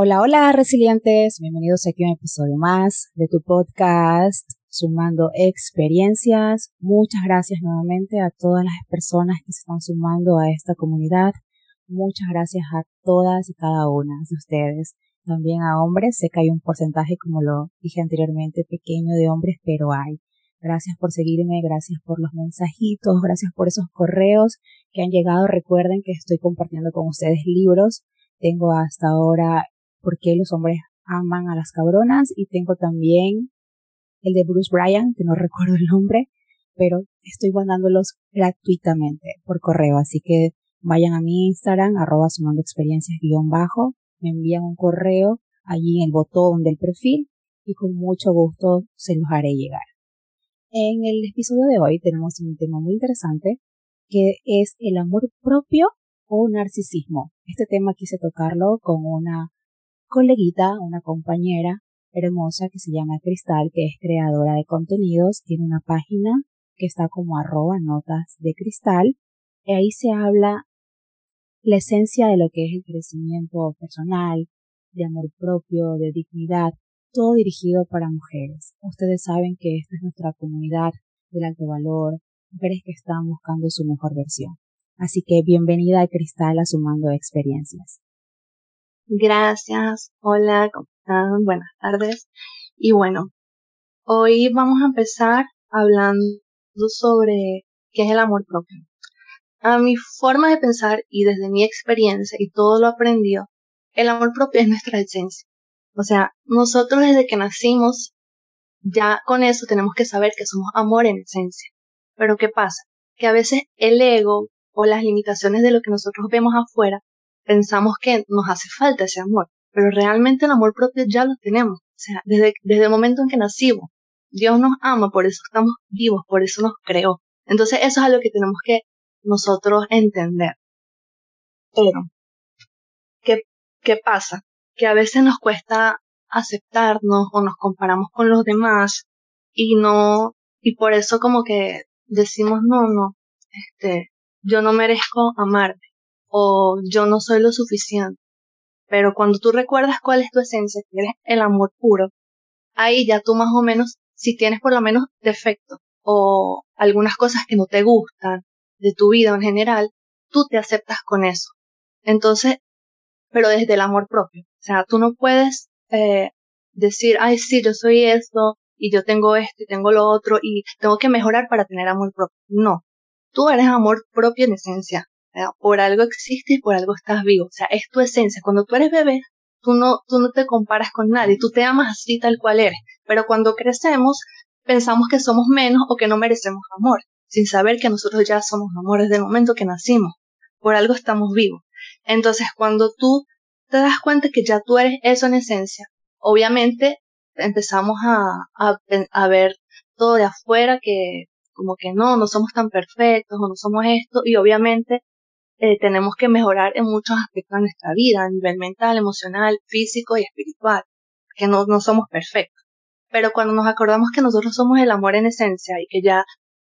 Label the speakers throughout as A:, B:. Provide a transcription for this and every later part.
A: Hola, hola, resilientes. Bienvenidos aquí a un episodio más de tu podcast Sumando Experiencias. Muchas gracias nuevamente a todas las personas que se están sumando a esta comunidad. Muchas gracias a todas y cada una de ustedes. También a hombres. Sé que hay un porcentaje, como lo dije anteriormente, pequeño de hombres, pero hay. Gracias por seguirme, gracias por los mensajitos, gracias por esos correos que han llegado. Recuerden que estoy compartiendo con ustedes libros. Tengo hasta ahora por qué los hombres aman a las cabronas y tengo también el de Bruce Bryan, que no recuerdo el nombre, pero estoy mandándolos gratuitamente por correo, así que vayan a mi Instagram, arroba sumando experiencias guion bajo, me envían un correo allí en el botón del perfil y con mucho gusto se los haré llegar. En el episodio de hoy tenemos un tema muy interesante que es el amor propio o narcisismo. Este tema quise tocarlo con una coleguita, una compañera hermosa que se llama Cristal, que es creadora de contenidos, tiene una página que está como arroba notas de cristal, y ahí se habla la esencia de lo que es el crecimiento personal, de amor propio, de dignidad, todo dirigido para mujeres. Ustedes saben que esta es nuestra comunidad del alto valor, mujeres que están buscando su mejor versión. Así que bienvenida a Cristal a Sumando Experiencias.
B: Gracias. Hola, ¿cómo están? Buenas tardes. Y bueno, hoy vamos a empezar hablando sobre qué es el amor propio. A mi forma de pensar y desde mi experiencia y todo lo aprendido, el amor propio es nuestra esencia. O sea, nosotros desde que nacimos, ya con eso tenemos que saber que somos amor en esencia. Pero ¿qué pasa? Que a veces el ego o las limitaciones de lo que nosotros vemos afuera pensamos que nos hace falta ese amor, pero realmente el amor propio ya lo tenemos. O sea, desde, desde el momento en que nacimos, Dios nos ama, por eso estamos vivos, por eso nos creó. Entonces eso es algo que tenemos que nosotros entender. Pero, ¿qué, qué pasa? Que a veces nos cuesta aceptarnos o nos comparamos con los demás y no, y por eso como que decimos, no, no, este, yo no merezco amarme o yo no soy lo suficiente. Pero cuando tú recuerdas cuál es tu esencia, que eres el amor puro, ahí ya tú más o menos, si tienes por lo menos defectos o algunas cosas que no te gustan de tu vida en general, tú te aceptas con eso. Entonces, pero desde el amor propio. O sea, tú no puedes eh, decir, ay, sí, yo soy esto y yo tengo esto y tengo lo otro y tengo que mejorar para tener amor propio. No, tú eres amor propio en esencia por algo existes por algo estás vivo. O sea, es tu esencia. Cuando tú eres bebé, tú no, tú no te comparas con nadie, tú te amas así tal cual eres. Pero cuando crecemos, pensamos que somos menos o que no merecemos amor, sin saber que nosotros ya somos amores del momento que nacimos. Por algo estamos vivos. Entonces, cuando tú te das cuenta que ya tú eres eso en esencia, obviamente empezamos a, a, a ver todo de afuera que como que no, no somos tan perfectos o no somos esto y obviamente eh, tenemos que mejorar en muchos aspectos de nuestra vida, a nivel mental, emocional, físico y espiritual, que no, no somos perfectos. Pero cuando nos acordamos que nosotros somos el amor en esencia y que ya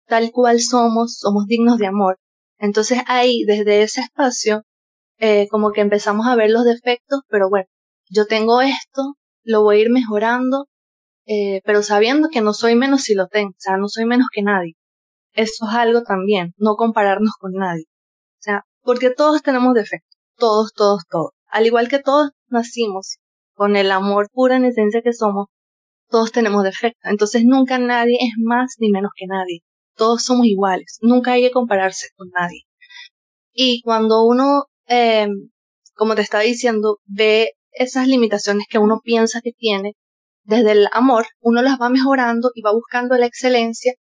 B: tal cual somos, somos dignos de amor, entonces ahí, desde ese espacio, eh, como que empezamos a ver los defectos, pero bueno, yo tengo esto, lo voy a ir mejorando, eh, pero sabiendo que no soy menos si lo tengo, o sea, no soy menos que nadie. Eso es algo también, no compararnos con nadie. O sea, porque todos tenemos defectos, todos, todos, todos. Al igual que todos nacimos con el amor puro en esencia que somos, todos tenemos defectos. Entonces nunca nadie es más ni menos que nadie. Todos somos iguales. Nunca hay que compararse con nadie. Y cuando uno, eh, como te estaba diciendo, ve esas limitaciones que uno piensa que tiene, desde el amor, uno las va mejorando y va buscando la excelencia,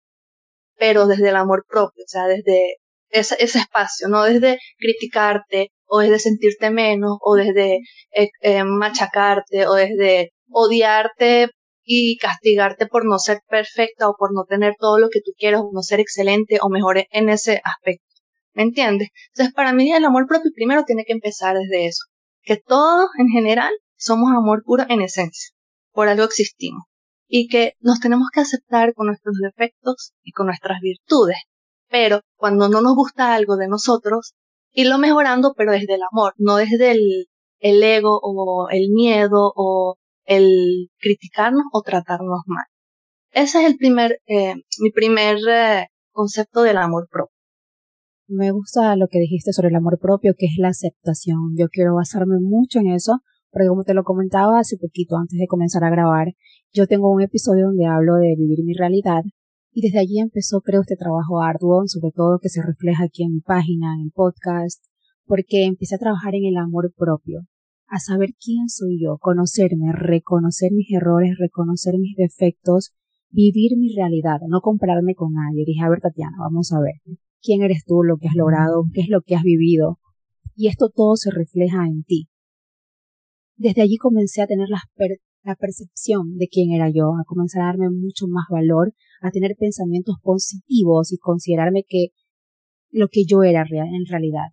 B: pero desde el amor propio, o sea, desde ese, ese espacio, no desde criticarte o desde sentirte menos o desde eh, eh, machacarte o desde odiarte y castigarte por no ser perfecta o por no tener todo lo que tú quieras o no ser excelente o mejor en ese aspecto. ¿Me entiendes? Entonces, para mí el amor propio primero tiene que empezar desde eso. Que todos en general somos amor puro en esencia. Por algo existimos. Y que nos tenemos que aceptar con nuestros defectos y con nuestras virtudes pero cuando no nos gusta algo de nosotros, irlo mejorando, pero desde el amor, no desde el, el ego o el miedo o el criticarnos o tratarnos mal. Ese es el primer, eh, mi primer eh, concepto del amor propio.
A: Me gusta lo que dijiste sobre el amor propio, que es la aceptación. Yo quiero basarme mucho en eso, porque como te lo comentaba hace poquito antes de comenzar a grabar, yo tengo un episodio donde hablo de vivir mi realidad y desde allí empezó creo este trabajo arduo, sobre todo que se refleja aquí en mi página, en el podcast, porque empecé a trabajar en el amor propio, a saber quién soy yo, conocerme, reconocer mis errores, reconocer mis defectos, vivir mi realidad, no compararme con nadie. Dije, a ver, Tatiana, vamos a ver, quién eres tú, lo que has logrado, qué es lo que has vivido. Y esto todo se refleja en ti. Desde allí comencé a tener la, la percepción de quién era yo, a comenzar a darme mucho más valor, a tener pensamientos positivos y considerarme que lo que yo era en realidad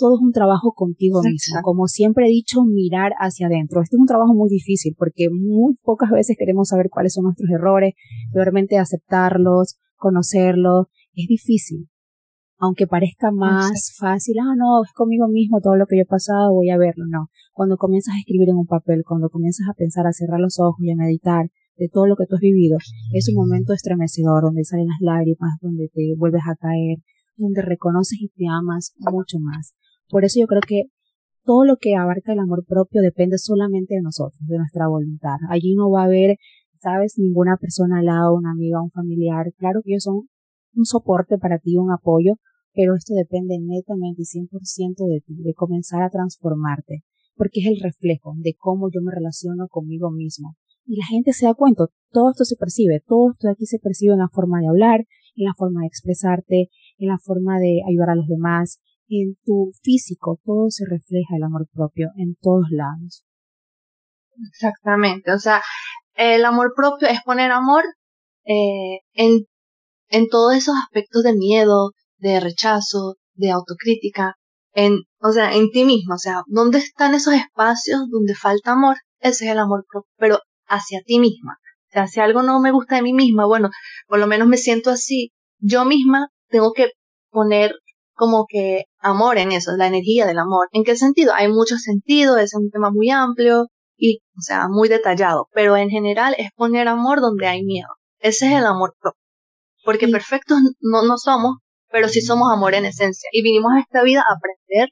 A: todo es un trabajo contigo mismo. Como siempre he dicho, mirar hacia adentro. Este es un trabajo muy difícil porque muy pocas veces queremos saber cuáles son nuestros errores, realmente aceptarlos, conocerlos. Es difícil. Aunque parezca más fácil, ah, no, es conmigo mismo todo lo que yo he pasado, voy a verlo. No. Cuando comienzas a escribir en un papel, cuando comienzas a pensar, a cerrar los ojos y a meditar de todo lo que tú has vivido, es un momento estremecedor donde salen las lágrimas, donde te vuelves a caer, donde reconoces y te amas mucho más. Por eso yo creo que todo lo que abarca el amor propio depende solamente de nosotros, de nuestra voluntad. Allí no va a haber, sabes, ninguna persona al lado, una amiga, un familiar. Claro que ellos son un soporte para ti, un apoyo, pero esto depende netamente y 100% de ti, de comenzar a transformarte, porque es el reflejo de cómo yo me relaciono conmigo mismo. Y la gente se da cuenta, todo esto se percibe, todo esto de aquí se percibe en la forma de hablar, en la forma de expresarte, en la forma de ayudar a los demás, en tu físico, todo se refleja el amor propio en todos lados.
B: Exactamente, o sea, el amor propio es poner amor eh, en, en todos esos aspectos de miedo, de rechazo, de autocrítica, en, o sea, en ti mismo, o sea, ¿dónde están esos espacios donde falta amor? Ese es el amor propio, pero hacia ti misma. O sea, si algo no me gusta de mí misma, bueno, por lo menos me siento así, yo misma tengo que poner como que amor en eso, la energía del amor. ¿En qué sentido? Hay muchos sentidos, es un tema muy amplio y, o sea, muy detallado, pero en general es poner amor donde hay miedo. Ese es el amor propio. Porque perfectos no, no somos, pero sí somos amor en esencia. Y vinimos a esta vida a aprender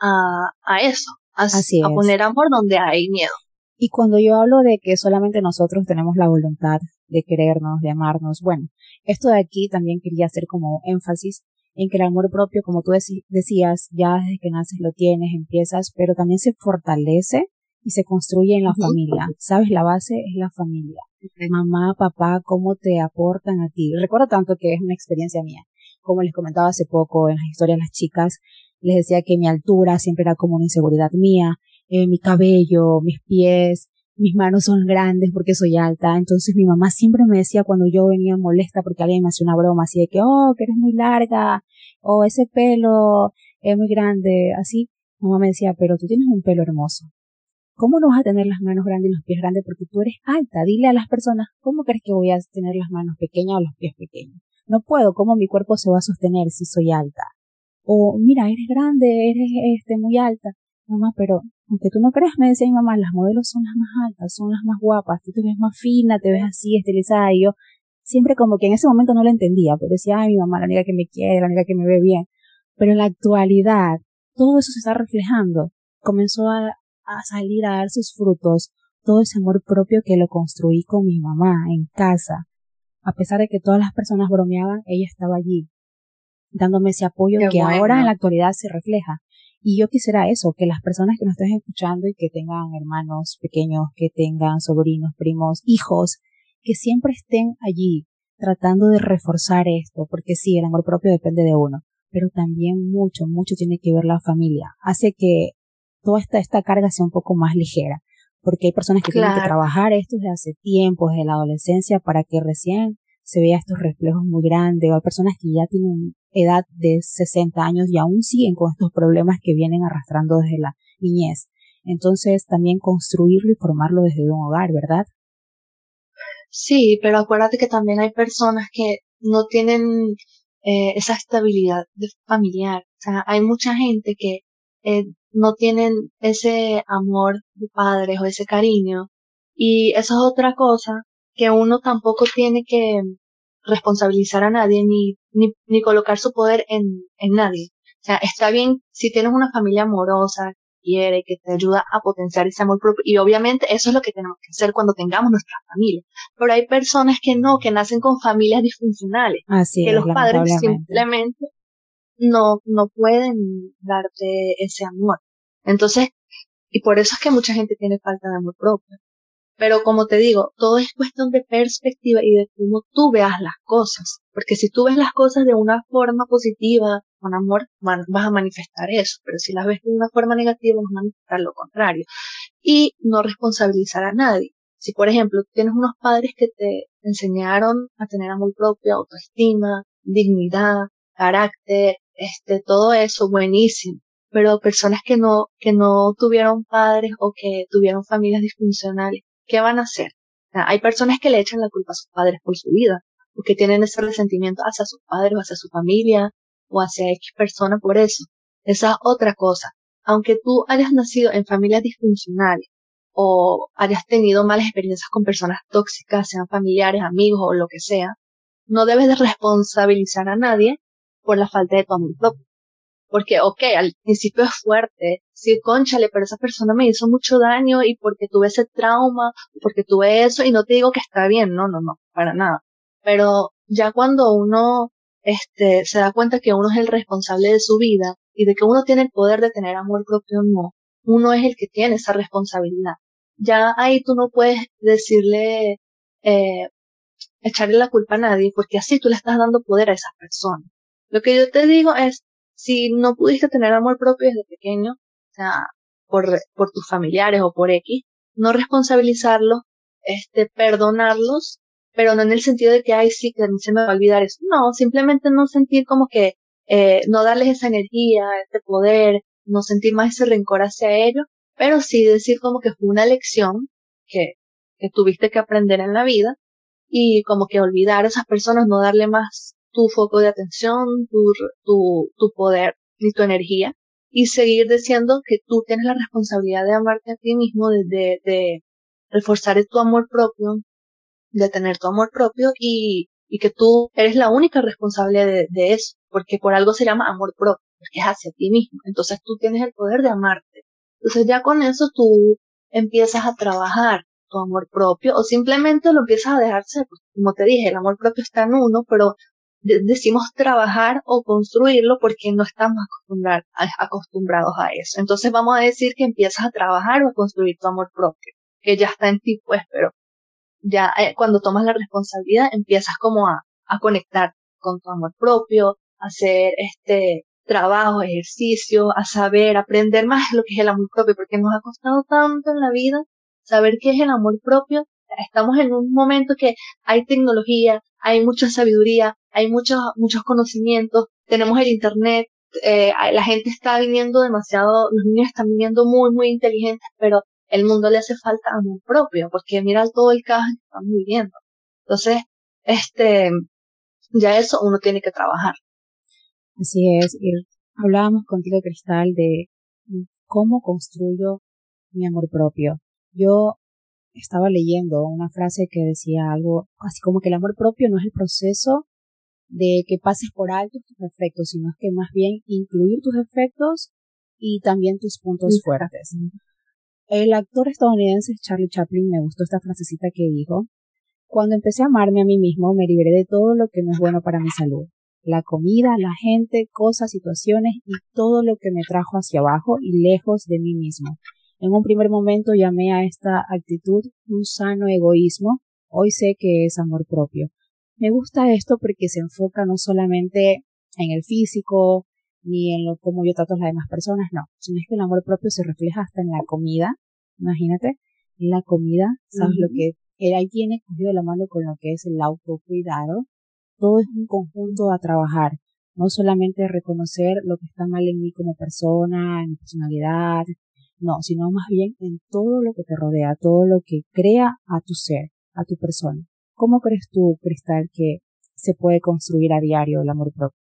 B: a, a eso, a, a poner amor donde hay miedo.
A: Y cuando yo hablo de que solamente nosotros tenemos la voluntad de querernos, de amarnos, bueno, esto de aquí también quería hacer como énfasis en que el amor propio, como tú decías, ya desde que naces lo tienes, empiezas, pero también se fortalece y se construye en la familia. ¿Sabes? La base es la familia. Mamá, papá, cómo te aportan a ti. Recuerdo tanto que es una experiencia mía. Como les comentaba hace poco en las historias de las chicas, les decía que mi altura siempre era como una inseguridad mía, eh, mi cabello, mis pies, mis manos son grandes porque soy alta, entonces mi mamá siempre me decía cuando yo venía molesta porque alguien me hacía una broma así de que, oh, que eres muy larga, o ese pelo es muy grande, así, mamá me decía, pero tú tienes un pelo hermoso. ¿Cómo no vas a tener las manos grandes y los pies grandes porque tú eres alta? Dile a las personas, ¿cómo crees que voy a tener las manos pequeñas o los pies pequeños? No puedo, ¿cómo mi cuerpo se va a sostener si soy alta? O mira, eres grande, eres este muy alta. Mamá, pero aunque tú no creas, me decía mi mamá, las modelos son las más altas, son las más guapas, tú te ves más fina, te ves así, estilizada, y yo siempre como que en ese momento no lo entendía, pero decía, ay, mi mamá, la única que me quiere, la única que me ve bien. Pero en la actualidad, todo eso se está reflejando. Comenzó a, a salir a dar sus frutos, todo ese amor propio que lo construí con mi mamá en casa. A pesar de que todas las personas bromeaban, ella estaba allí, dándome ese apoyo que ahora en la actualidad se refleja. Y yo quisiera eso, que las personas que nos estén escuchando y que tengan hermanos pequeños, que tengan sobrinos, primos, hijos, que siempre estén allí tratando de reforzar esto, porque sí, el amor propio depende de uno, pero también mucho, mucho tiene que ver la familia. Hace que toda esta, esta carga sea un poco más ligera, porque hay personas que tienen que trabajar esto desde hace tiempo, desde la adolescencia, para que recién se vea estos reflejos muy grandes, o hay personas que ya tienen edad de 60 años y aún siguen con estos problemas que vienen arrastrando desde la niñez. Entonces también construirlo y formarlo desde un hogar, ¿verdad?
B: Sí, pero acuérdate que también hay personas que no tienen eh, esa estabilidad familiar. O sea, hay mucha gente que eh, no tienen ese amor de padres o ese cariño. Y eso es otra cosa que uno tampoco tiene que responsabilizar a nadie ni, ni, ni colocar su poder en, en nadie. O sea, está bien si tienes una familia amorosa, quiere, que te ayuda a potenciar ese amor propio. Y obviamente eso es lo que tenemos que hacer cuando tengamos nuestra familia. Pero hay personas que no, que nacen con familias disfuncionales.
A: Así
B: que los padres simplemente no, no pueden darte ese amor. Entonces, y por eso es que mucha gente tiene falta de amor propio. Pero como te digo, todo es cuestión de perspectiva y de cómo tú veas las cosas. Porque si tú ves las cosas de una forma positiva, con amor, vas a manifestar eso. Pero si las ves de una forma negativa, vas a manifestar lo contrario. Y no responsabilizar a nadie. Si, por ejemplo, tienes unos padres que te enseñaron a tener amor propio, autoestima, dignidad, carácter, este, todo eso, buenísimo. Pero personas que no, que no tuvieron padres o que tuvieron familias disfuncionales, ¿qué van a hacer? hay personas que le echan la culpa a sus padres por su vida, porque tienen ese resentimiento hacia sus padres o hacia su familia o hacia X persona por eso. Esa es otra cosa. Aunque tú hayas nacido en familias disfuncionales o hayas tenido malas experiencias con personas tóxicas, sean familiares, amigos o lo que sea, no debes de responsabilizar a nadie por la falta de tu amor propio. Porque, ok, al principio es fuerte, sí, conchale, pero esa persona me hizo mucho daño y porque tuve ese trauma, porque tuve eso, y no te digo que está bien, no, no, no, para nada. Pero ya cuando uno, este, se da cuenta que uno es el responsable de su vida y de que uno tiene el poder de tener amor propio o no, uno es el que tiene esa responsabilidad. Ya ahí tú no puedes decirle, eh, echarle la culpa a nadie, porque así tú le estás dando poder a esas personas. Lo que yo te digo es, si no pudiste tener amor propio desde pequeño, o sea, por, por tus familiares o por X, no responsabilizarlos, este, perdonarlos, pero no en el sentido de que, ay, sí, que se me va a olvidar eso. No, simplemente no sentir como que, eh, no darles esa energía, ese poder, no sentir más ese rencor hacia ellos, pero sí decir como que fue una lección que, que tuviste que aprender en la vida y como que olvidar a esas personas, no darle más tu foco de atención, tu, tu, tu poder y tu energía y seguir diciendo que tú tienes la responsabilidad de amarte a ti mismo, de, de, reforzar tu amor propio, de tener tu amor propio y, y que tú eres la única responsable de, de, eso, porque por algo se llama amor propio, porque es hacia ti mismo. Entonces tú tienes el poder de amarte. Entonces ya con eso tú empiezas a trabajar tu amor propio o simplemente lo empiezas a dejarse, pues, como te dije, el amor propio está en uno, pero decimos trabajar o construirlo porque no estamos acostumbrados a eso. Entonces vamos a decir que empiezas a trabajar o a construir tu amor propio, que ya está en ti, pues, pero ya eh, cuando tomas la responsabilidad empiezas como a, a conectar con tu amor propio, a hacer este trabajo, ejercicio, a saber, aprender más lo que es el amor propio, porque nos ha costado tanto en la vida saber qué es el amor propio. Estamos en un momento que hay tecnología, hay mucha sabiduría, hay muchos, muchos conocimientos, tenemos el internet, eh, la gente está viniendo demasiado, los niños están viniendo muy, muy inteligentes, pero el mundo le hace falta amor propio, porque mira todo el caos que están viviendo. Entonces, este, ya eso uno tiene que trabajar.
A: Así es, hablábamos contigo, Cristal, de cómo construyo mi amor propio. Yo estaba leyendo una frase que decía algo así como que el amor propio no es el proceso de que pases por alto tus efectos, sino que más bien incluir tus efectos y también tus puntos fuertes. El actor estadounidense Charlie Chaplin me gustó esta frasecita que dijo, cuando empecé a amarme a mí mismo me liberé de todo lo que no es bueno para mi salud. La comida, la gente, cosas, situaciones y todo lo que me trajo hacia abajo y lejos de mí mismo. En un primer momento llamé a esta actitud un sano egoísmo, hoy sé que es amor propio. Me gusta esto porque se enfoca no solamente en el físico, ni en lo cómo yo trato a las demás personas, no, sino es que el amor propio se refleja hasta en la comida, imagínate, en la comida, sabes lo que él ahí tiene cogido la mano con lo que es el autocuidado, todo es un conjunto a trabajar, no solamente reconocer lo que está mal en mí como persona, en mi personalidad, no, sino más bien en todo lo que te rodea, todo lo que crea a tu ser, a tu persona. ¿Cómo crees tú, Cristal, que se puede construir a diario el amor propio?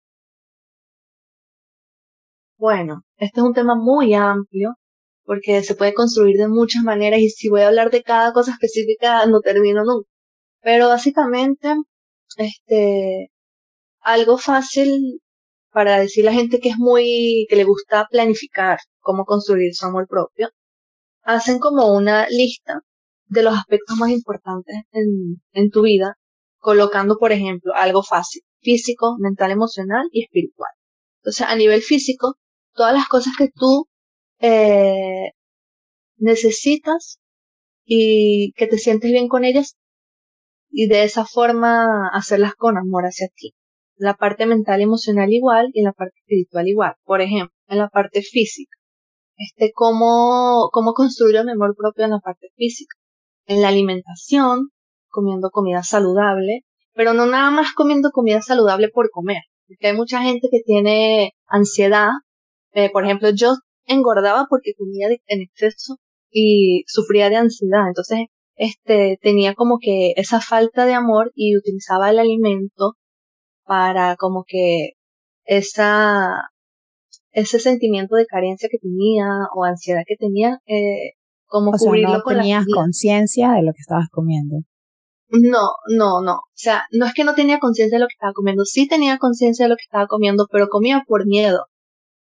B: Bueno, este es un tema muy amplio porque se puede construir de muchas maneras y si voy a hablar de cada cosa específica no termino nunca. Pero básicamente, este, algo fácil para decir a la gente que es muy, que le gusta planificar cómo construir su amor propio, hacen como una lista de los aspectos más importantes en, en tu vida, colocando, por ejemplo, algo fácil, físico, mental, emocional y espiritual. Entonces, a nivel físico, todas las cosas que tú eh, necesitas y que te sientes bien con ellas y de esa forma hacerlas con amor hacia ti. La parte mental y emocional igual y la parte espiritual igual. Por ejemplo, en la parte física. Este, cómo, cómo construir mi amor propio en la parte física. En la alimentación, comiendo comida saludable, pero no nada más comiendo comida saludable por comer. Porque hay mucha gente que tiene ansiedad. Eh, por ejemplo, yo engordaba porque comía en exceso y sufría de ansiedad. Entonces, este, tenía como que esa falta de amor y utilizaba el alimento para como que esa, ese sentimiento de carencia que tenía o ansiedad que tenía, eh, como cubrirlo
A: no tenías conciencia de lo que estabas comiendo.
B: No, no, no. O sea, no es que no tenía conciencia de lo que estaba comiendo. Sí tenía conciencia de lo que estaba comiendo, pero comía por miedo,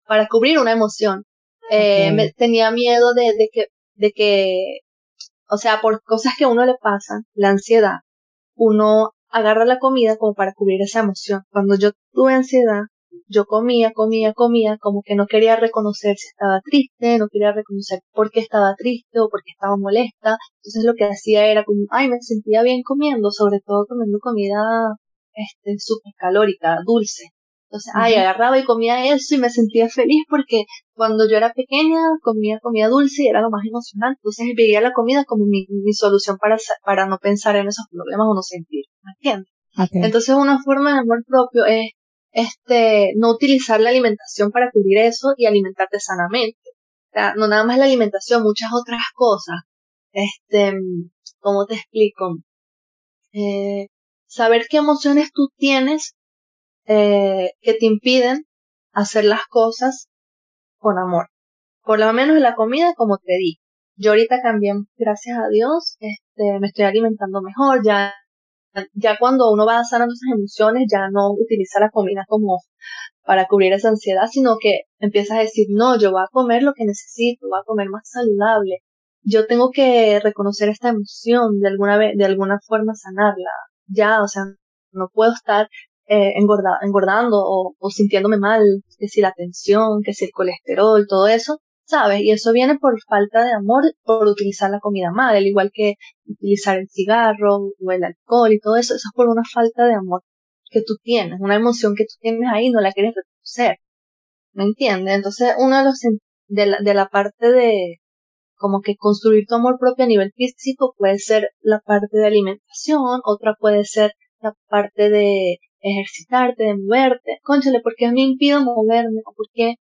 B: para cubrir una emoción. Eh, me, tenía miedo de, de, que, de que, o sea, por cosas que a uno le pasan, la ansiedad, uno agarra la comida como para cubrir esa emoción. Cuando yo tuve ansiedad, yo comía, comía, comía, como que no quería reconocer si estaba triste, no quería reconocer por qué estaba triste o por qué estaba molesta. Entonces lo que hacía era como, ay, me sentía bien comiendo, sobre todo comiendo comida, este, súper calórica, dulce. Entonces, ay, agarraba y comía eso y me sentía feliz porque cuando yo era pequeña comía comida dulce y era lo más emocionante. Entonces veía la comida como mi, mi solución para, para no pensar en esos problemas o no sentir. ¿Me entiendes? Entonces una forma de amor propio es este, no utilizar la alimentación para cubrir eso y alimentarte sanamente. O sea, no nada más la alimentación, muchas otras cosas. Este, ¿cómo te explico? Eh, saber qué emociones tú tienes eh, que te impiden hacer las cosas con amor. Por lo menos la comida, como te di. Yo ahorita cambié, gracias a Dios, este, me estoy alimentando mejor, ya, ya cuando uno va sanando esas emociones, ya no utiliza la comida como para cubrir esa ansiedad, sino que empiezas a decir, no, yo voy a comer lo que necesito, voy a comer más saludable. Yo tengo que reconocer esta emoción, de alguna vez, de alguna forma sanarla. Ya, o sea, no puedo estar eh, engordando o, o, sintiéndome mal, que si la tensión, que si el colesterol, todo eso, ¿sabes? Y eso viene por falta de amor, por utilizar la comida mal, al igual que utilizar el cigarro o el alcohol y todo eso, eso es por una falta de amor que tú tienes, una emoción que tú tienes ahí no la quieres reconocer. ¿Me entiendes? Entonces, uno de los, de la, de la parte de, como que construir tu amor propio a nivel físico puede ser la parte de alimentación, otra puede ser la parte de ejercitarte, de moverte. Conchale, ¿por qué mí impido moverme? ¿O por qué?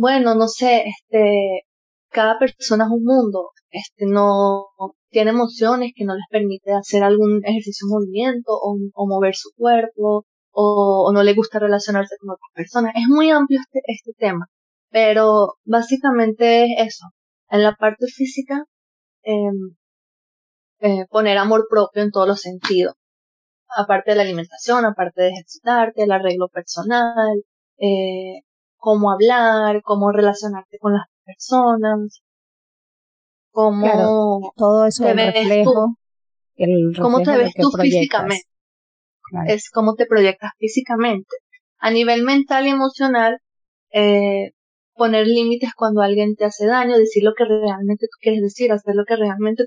B: Bueno, no sé, este, cada persona es un mundo, este, no tiene emociones que no les permite hacer algún ejercicio movimiento o, o mover su cuerpo o, no le gusta relacionarse con otras personas. Es muy amplio este, este tema, pero básicamente es eso. En la parte física, eh, eh, poner amor propio en todos los sentidos aparte de la alimentación, aparte de ejercitarte, el arreglo personal, eh, cómo hablar, cómo relacionarte con las personas, cómo
A: todo eso te ves reflejo,
B: el cómo te ves tú físicamente. Es cómo te proyectas físicamente. A nivel mental y emocional, eh, poner límites cuando alguien te hace daño, decir lo que realmente tú quieres decir, hacer lo que realmente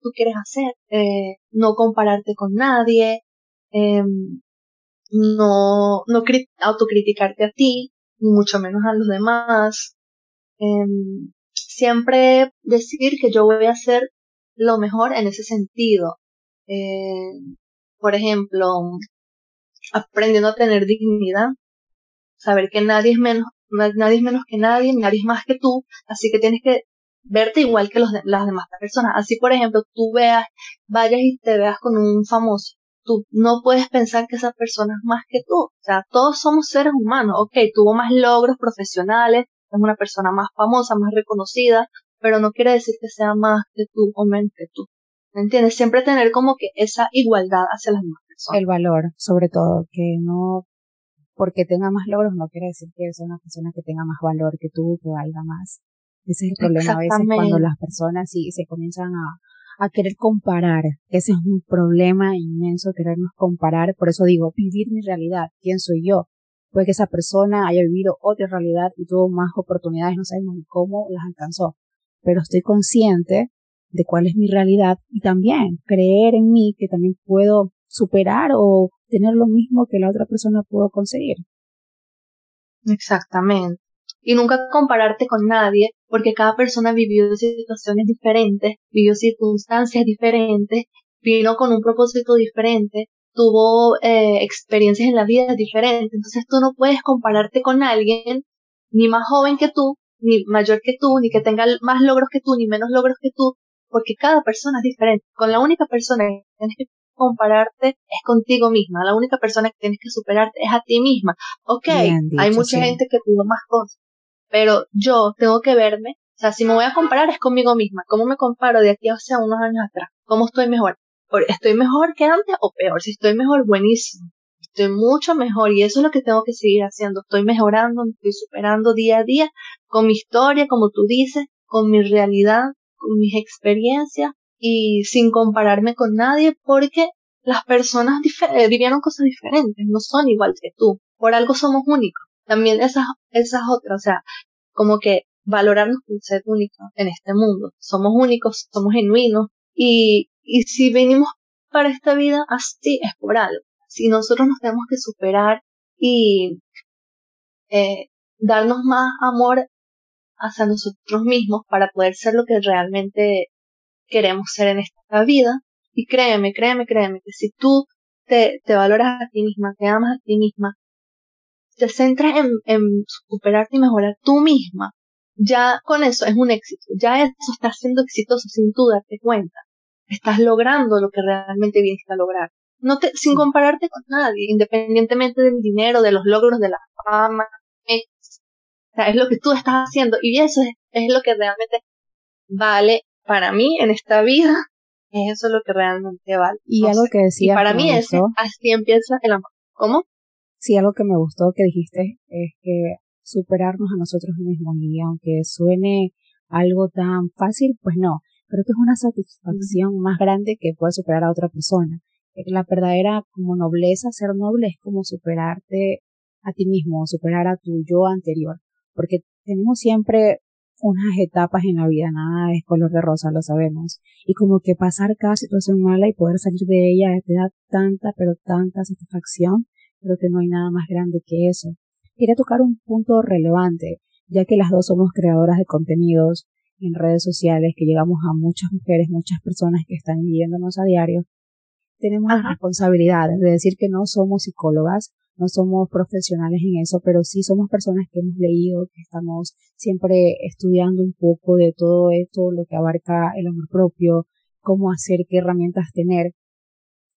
B: tú quieres hacer, eh, no compararte con nadie, eh, no, no autocriticarte a ti, ni mucho menos a los demás. Eh, siempre decir que yo voy a hacer lo mejor en ese sentido. Eh, por ejemplo, aprendiendo a tener dignidad, saber que nadie es menos, nadie es menos que nadie, nadie es más que tú, así que tienes que verte igual que los las demás personas. Así, por ejemplo, tú veas, vayas y te veas con un famoso. Tú no puedes pensar que esa persona es más que tú. O sea, todos somos seres humanos. Ok, tuvo más logros profesionales, es una persona más famosa, más reconocida, pero no quiere decir que sea más que tú o menos que tú. ¿Me entiendes? Siempre tener como que esa igualdad hacia las demás personas.
A: El valor, sobre todo, que no porque tenga más logros no quiere decir que es una persona que tenga más valor que tú, que valga más. Ese es el problema a veces cuando las personas sí se comienzan a, a querer comparar. Ese es un problema inmenso, querernos comparar. Por eso digo, vivir mi realidad. ¿Quién soy yo? Puede que esa persona haya vivido otra realidad y tuvo más oportunidades, no sabemos cómo las alcanzó. Pero estoy consciente de cuál es mi realidad y también creer en mí que también puedo superar o tener lo mismo que la otra persona pudo conseguir.
B: Exactamente. Y nunca compararte con nadie, porque cada persona vivió situaciones diferentes, vivió circunstancias diferentes, vino con un propósito diferente, tuvo eh, experiencias en la vida diferentes. Entonces tú no puedes compararte con alguien ni más joven que tú, ni mayor que tú, ni que tenga más logros que tú, ni menos logros que tú, porque cada persona es diferente. Con la única persona que tienes que compararte es contigo misma. La única persona que tienes que superarte es a ti misma. Ok, hay mucha gente que tuvo más cosas, pero yo tengo que verme, o sea, si me voy a comparar es conmigo misma. ¿Cómo me comparo de aquí hacia unos años atrás? ¿Cómo estoy mejor? ¿Estoy mejor que antes o peor? Si estoy mejor, buenísimo. Estoy mucho mejor y eso es lo que tengo que seguir haciendo. Estoy mejorando, me estoy superando día a día con mi historia, como tú dices, con mi realidad, con mis experiencias y sin compararme con nadie porque las personas eh, vivieron cosas diferentes, no son igual que tú, por algo somos únicos. También esas, esas otras, o sea, como que valorarnos por ser únicos en este mundo. Somos únicos, somos genuinos y, y si venimos para esta vida así es por algo. Si nosotros nos tenemos que superar y eh, darnos más amor hacia nosotros mismos para poder ser lo que realmente queremos ser en esta vida. Y créeme, créeme, créeme, que si tú te, te valoras a ti misma, te amas a ti misma, te centras en, en superarte y mejorar tú misma, ya con eso es un éxito, ya eso está siendo exitoso sin tú darte cuenta. Estás logrando lo que realmente vienes a lograr. No te, sin compararte con nadie, independientemente del dinero, de los logros, de la fama. Es, o sea, es lo que tú estás haciendo y eso es, es lo que realmente vale para mí en esta vida eso es lo que realmente vale.
A: Y algo que decía.
B: para mí es así empieza el amor. ¿Cómo?
A: Sí, algo que me gustó que dijiste es que superarnos a nosotros mismos y aunque suene algo tan fácil, pues no. Creo que es una satisfacción más grande que poder superar a otra persona. La verdadera como nobleza, ser noble es como superarte a ti mismo, superar a tu yo anterior. Porque tenemos siempre unas etapas en la vida, nada es color de rosa, lo sabemos. Y como que pasar cada situación mala y poder salir de ella te da tanta, pero tanta satisfacción, creo que no hay nada más grande que eso. Quería tocar un punto relevante, ya que las dos somos creadoras de contenidos en redes sociales, que llegamos a muchas mujeres, muchas personas que están viéndonos a diario. Tenemos la responsabilidad de decir que no somos psicólogas, no somos profesionales en eso, pero sí somos personas que hemos leído, que estamos siempre estudiando un poco de todo esto, lo que abarca el amor propio, cómo hacer, qué herramientas tener.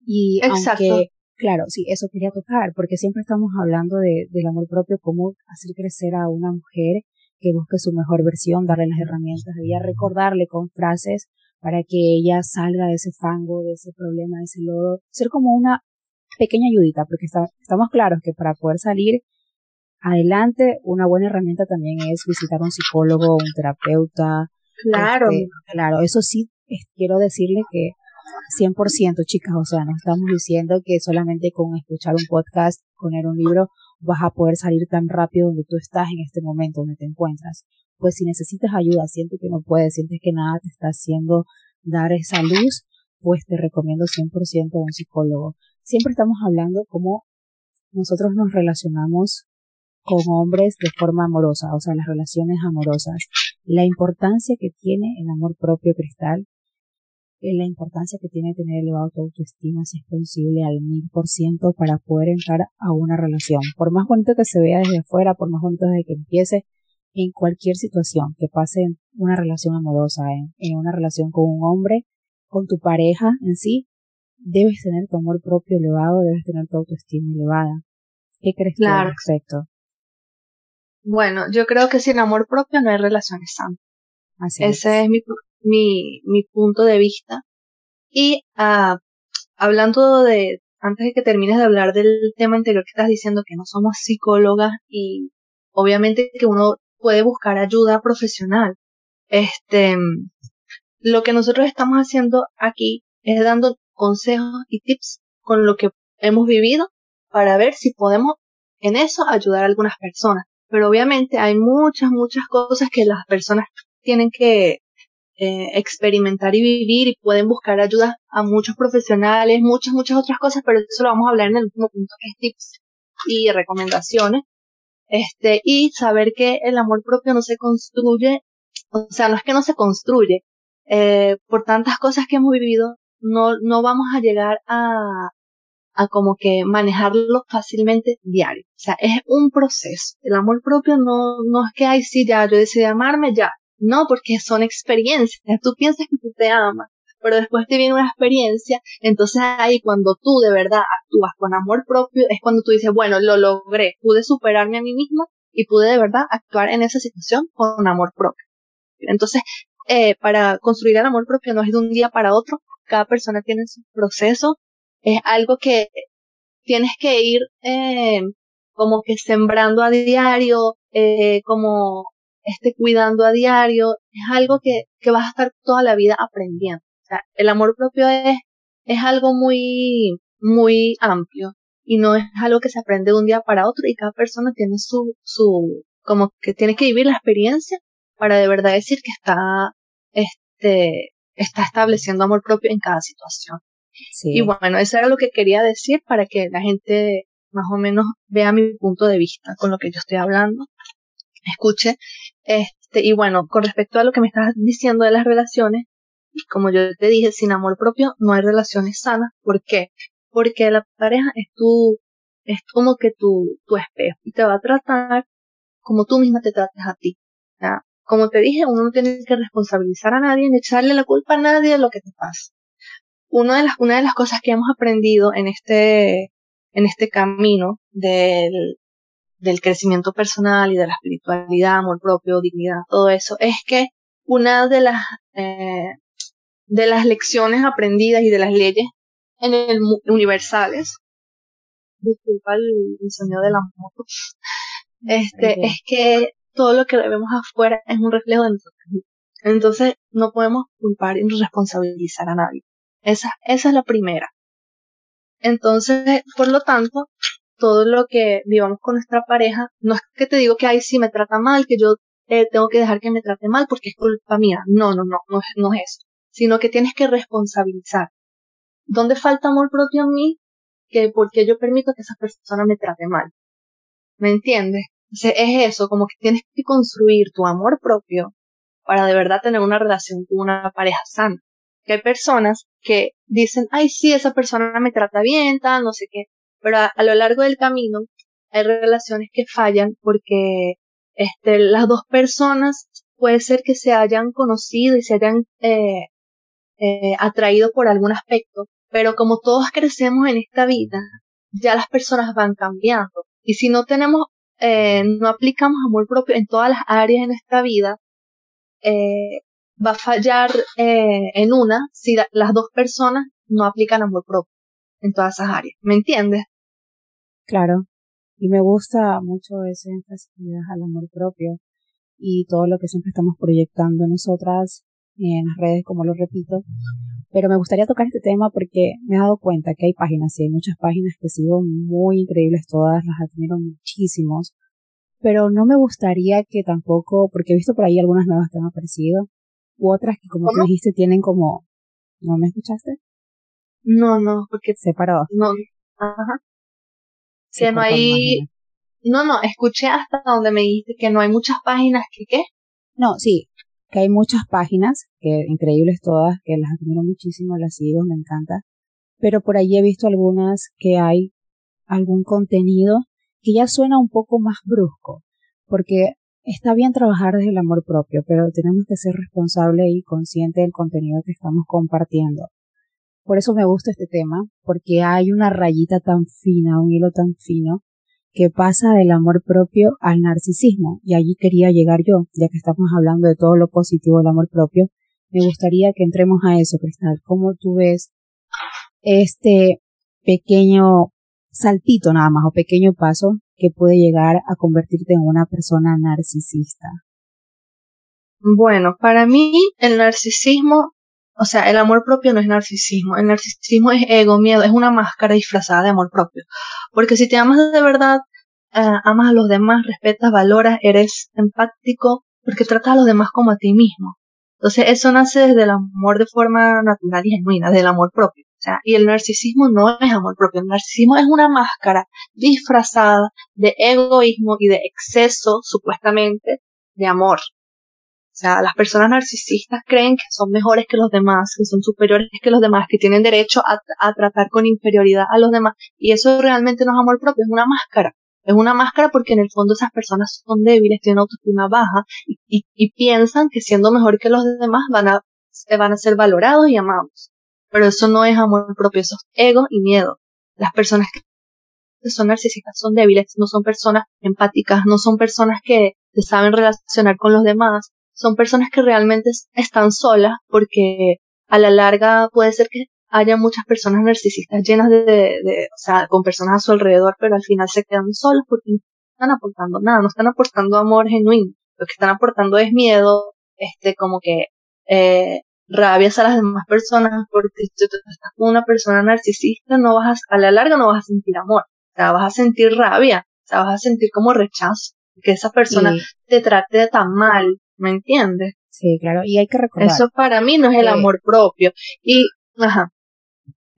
A: Y aunque, claro, sí, eso quería tocar, porque siempre estamos hablando de, del amor propio, cómo hacer crecer a una mujer que busque su mejor versión, darle las herramientas, debía recordarle con frases para que ella salga de ese fango, de ese problema, de ese lodo, ser como una pequeña ayudita, porque estamos claros que para poder salir adelante, una buena herramienta también es visitar a un psicólogo, un terapeuta.
B: Claro.
A: Este, claro, eso sí, quiero decirle que 100% chicas, o sea, no estamos diciendo que solamente con escuchar un podcast, poner un libro, vas a poder salir tan rápido donde tú estás en este momento, donde te encuentras. Pues si necesitas ayuda, sientes que no puedes, sientes que nada te está haciendo dar esa luz, pues te recomiendo 100% a un psicólogo. Siempre estamos hablando cómo nosotros nos relacionamos con hombres de forma amorosa, o sea, las relaciones amorosas, la importancia que tiene el amor propio cristal, la importancia que tiene tener elevado tu autoestima si es posible al mil por ciento para poder entrar a una relación. Por más bonito que se vea desde afuera, por más bonito desde que empiece, en cualquier situación que pase en una relación amorosa, en una relación con un hombre, con tu pareja en sí, debes tener tu amor propio elevado, debes tener tu autoestima elevada. ¿Qué crees claro. al respecto?
B: Bueno, yo creo que sin amor propio no hay relaciones sanas. Ese es, mi, mi, mi, punto de vista. Y uh, hablando de, antes de que termines de hablar del tema anterior que estás diciendo, que no somos psicólogas y obviamente que uno puede buscar ayuda profesional. Este, lo que nosotros estamos haciendo aquí es dando consejos y tips con lo que hemos vivido para ver si podemos en eso ayudar a algunas personas. Pero obviamente hay muchas, muchas cosas que las personas tienen que eh, experimentar y vivir y pueden buscar ayuda a muchos profesionales, muchas, muchas otras cosas, pero eso lo vamos a hablar en el último punto, que es tips y recomendaciones. Este, y saber que el amor propio no se construye, o sea, no es que no se construye, eh, por tantas cosas que hemos vivido, no, no vamos a llegar a, a como que manejarlo fácilmente diario. O sea, es un proceso. El amor propio no, no es que, ay, sí, ya, yo decidí amarme, ya. No, porque son experiencias. Tú piensas que tú te amas, pero después te viene una experiencia, entonces ahí cuando tú de verdad actúas con amor propio, es cuando tú dices, bueno, lo logré, pude superarme a mí misma y pude de verdad actuar en esa situación con amor propio. Entonces, eh, para construir el amor propio no es de un día para otro, cada persona tiene su proceso, es algo que tienes que ir eh, como que sembrando a diario, eh, como este cuidando a diario, es algo que, que vas a estar toda la vida aprendiendo. O sea, el amor propio es, es algo muy, muy amplio y no es algo que se aprende de un día para otro y cada persona tiene su, su, como que tiene que vivir la experiencia para de verdad decir que está, este, está estableciendo amor propio en cada situación. Y bueno, eso era lo que quería decir para que la gente más o menos vea mi punto de vista con lo que yo estoy hablando, escuche. Este, y bueno, con respecto a lo que me estás diciendo de las relaciones, como yo te dije, sin amor propio no hay relaciones sanas. ¿Por qué? Porque la pareja es tu, es como que tu, tu espejo y te va a tratar como tú misma te trates a ti. Como te dije, uno no tiene que responsabilizar a nadie ni echarle la culpa a nadie de lo que te pasa una de las, una de las cosas que hemos aprendido en este, en este camino del, del crecimiento personal y de la espiritualidad, amor propio, dignidad, todo eso, es que una de las, eh, de las lecciones aprendidas y de las leyes en el universales, disculpa el, sonido de la moto, este, es que todo lo que vemos afuera es un reflejo de nosotros. Entonces, no podemos culpar y responsabilizar a nadie. Esa, esa es la primera. Entonces, por lo tanto, todo lo que vivamos con nuestra pareja, no es que te digo que ahí sí me trata mal, que yo eh, tengo que dejar que me trate mal porque es culpa mía. No, no, no, no, no es eso. Sino que tienes que responsabilizar. ¿Dónde falta amor propio en mí? Que porque yo permito que esa persona me trate mal. ¿Me entiendes? es eso, como que tienes que construir tu amor propio para de verdad tener una relación con una pareja sana que hay personas que dicen, ay, sí, esa persona me trata bien, tal, no sé qué, pero a, lo largo del camino hay relaciones que fallan porque este, las dos personas puede ser que se hayan conocido y se hayan eh, eh, atraído por algún aspecto, pero como todos crecemos en esta vida, ya las personas van cambiando. Y si no tenemos, eh, no aplicamos amor propio en todas las áreas de nuestra vida, eh, va a fallar en una si las dos personas no aplican amor propio en todas esas áreas. ¿Me entiendes?
A: Claro. Y me gusta mucho ese énfasis al amor propio y todo lo que siempre estamos proyectando nosotras en las redes, como lo repito. Pero me gustaría tocar este tema porque me he dado cuenta que hay páginas, y hay muchas páginas que sigo muy increíbles todas, las admiro muchísimos, pero no me gustaría que tampoco, porque he visto por ahí algunas nuevas que han aparecido, u otras que como tú dijiste tienen como ¿no me escuchaste?
B: No, no, porque
A: se paró.
B: No, ajá. Que no hay No, no, escuché hasta donde me dijiste que no hay muchas páginas que qué?
A: No, sí, que hay muchas páginas, que increíbles todas, que las admiro muchísimo, las sigo, me encanta. Pero por ahí he visto algunas que hay algún contenido que ya suena un poco más brusco, porque Está bien trabajar desde el amor propio, pero tenemos que ser responsables y conscientes del contenido que estamos compartiendo. Por eso me gusta este tema, porque hay una rayita tan fina, un hilo tan fino, que pasa del amor propio al narcisismo. Y allí quería llegar yo, ya que estamos hablando de todo lo positivo del amor propio. Me gustaría que entremos a eso, Cristal. ¿Cómo tú ves este pequeño saltito nada más o pequeño paso que puede llegar a convertirte en una persona narcisista?
B: Bueno, para mí el narcisismo, o sea, el amor propio no es narcisismo, el narcisismo es ego, miedo, es una máscara disfrazada de amor propio. Porque si te amas de verdad, eh, amas a los demás, respetas, valoras, eres empático, porque tratas a los demás como a ti mismo. Entonces eso nace desde el amor de forma natural y genuina, del amor propio. O sea, y el narcisismo no es amor propio, el narcisismo es una máscara disfrazada de egoísmo y de exceso, supuestamente, de amor. O sea, las personas narcisistas creen que son mejores que los demás, que son superiores que los demás, que tienen derecho a, tratar con inferioridad a los demás. Y eso realmente no es amor propio, es una máscara. Es una máscara porque en el fondo esas personas son débiles, tienen autoestima baja y, piensan que siendo mejor que los demás van a, van a ser valorados y amados. Pero eso no es amor propio, eso es ego y miedo. Las personas que son narcisistas son débiles, no son personas empáticas, no son personas que se saben relacionar con los demás, son personas que realmente están solas porque a la larga puede ser que haya muchas personas narcisistas llenas de, de, o sea, con personas a su alrededor, pero al final se quedan solos porque no están aportando nada, no están aportando amor genuino. Lo que están aportando es miedo, este, como que, eh, rabias a las demás personas, porque si tú estás con una persona narcisista, no vas a, a la larga no vas a sentir amor, o sea, vas a sentir rabia, o sea, vas a sentir como rechazo, que esa persona te trate tan mal, ¿me entiendes?
A: Sí, claro, y hay que recordar.
B: Eso para mí no es el amor propio. Y, ajá.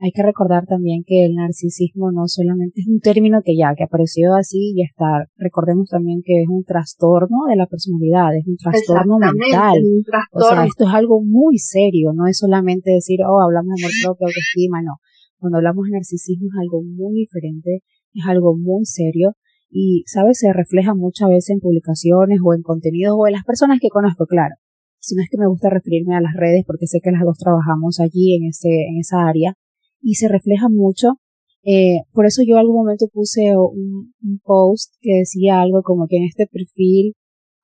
A: Hay que recordar también que el narcisismo no solamente es un término que ya, que apareció así y está. Recordemos también que es un trastorno de la personalidad, es un trastorno mental. Un trastorno. O sea, esto es algo muy serio, no es solamente decir, oh, hablamos de amor propio, autoestima, no. Cuando hablamos de narcisismo es algo muy diferente, es algo muy serio y, ¿sabes? Se refleja muchas veces en publicaciones o en contenidos o en las personas que conozco, claro. Si no es que me gusta referirme a las redes porque sé que las dos trabajamos allí en ese, en esa área y se refleja mucho. Eh, por eso yo algún momento puse un, un post que decía algo como que en este perfil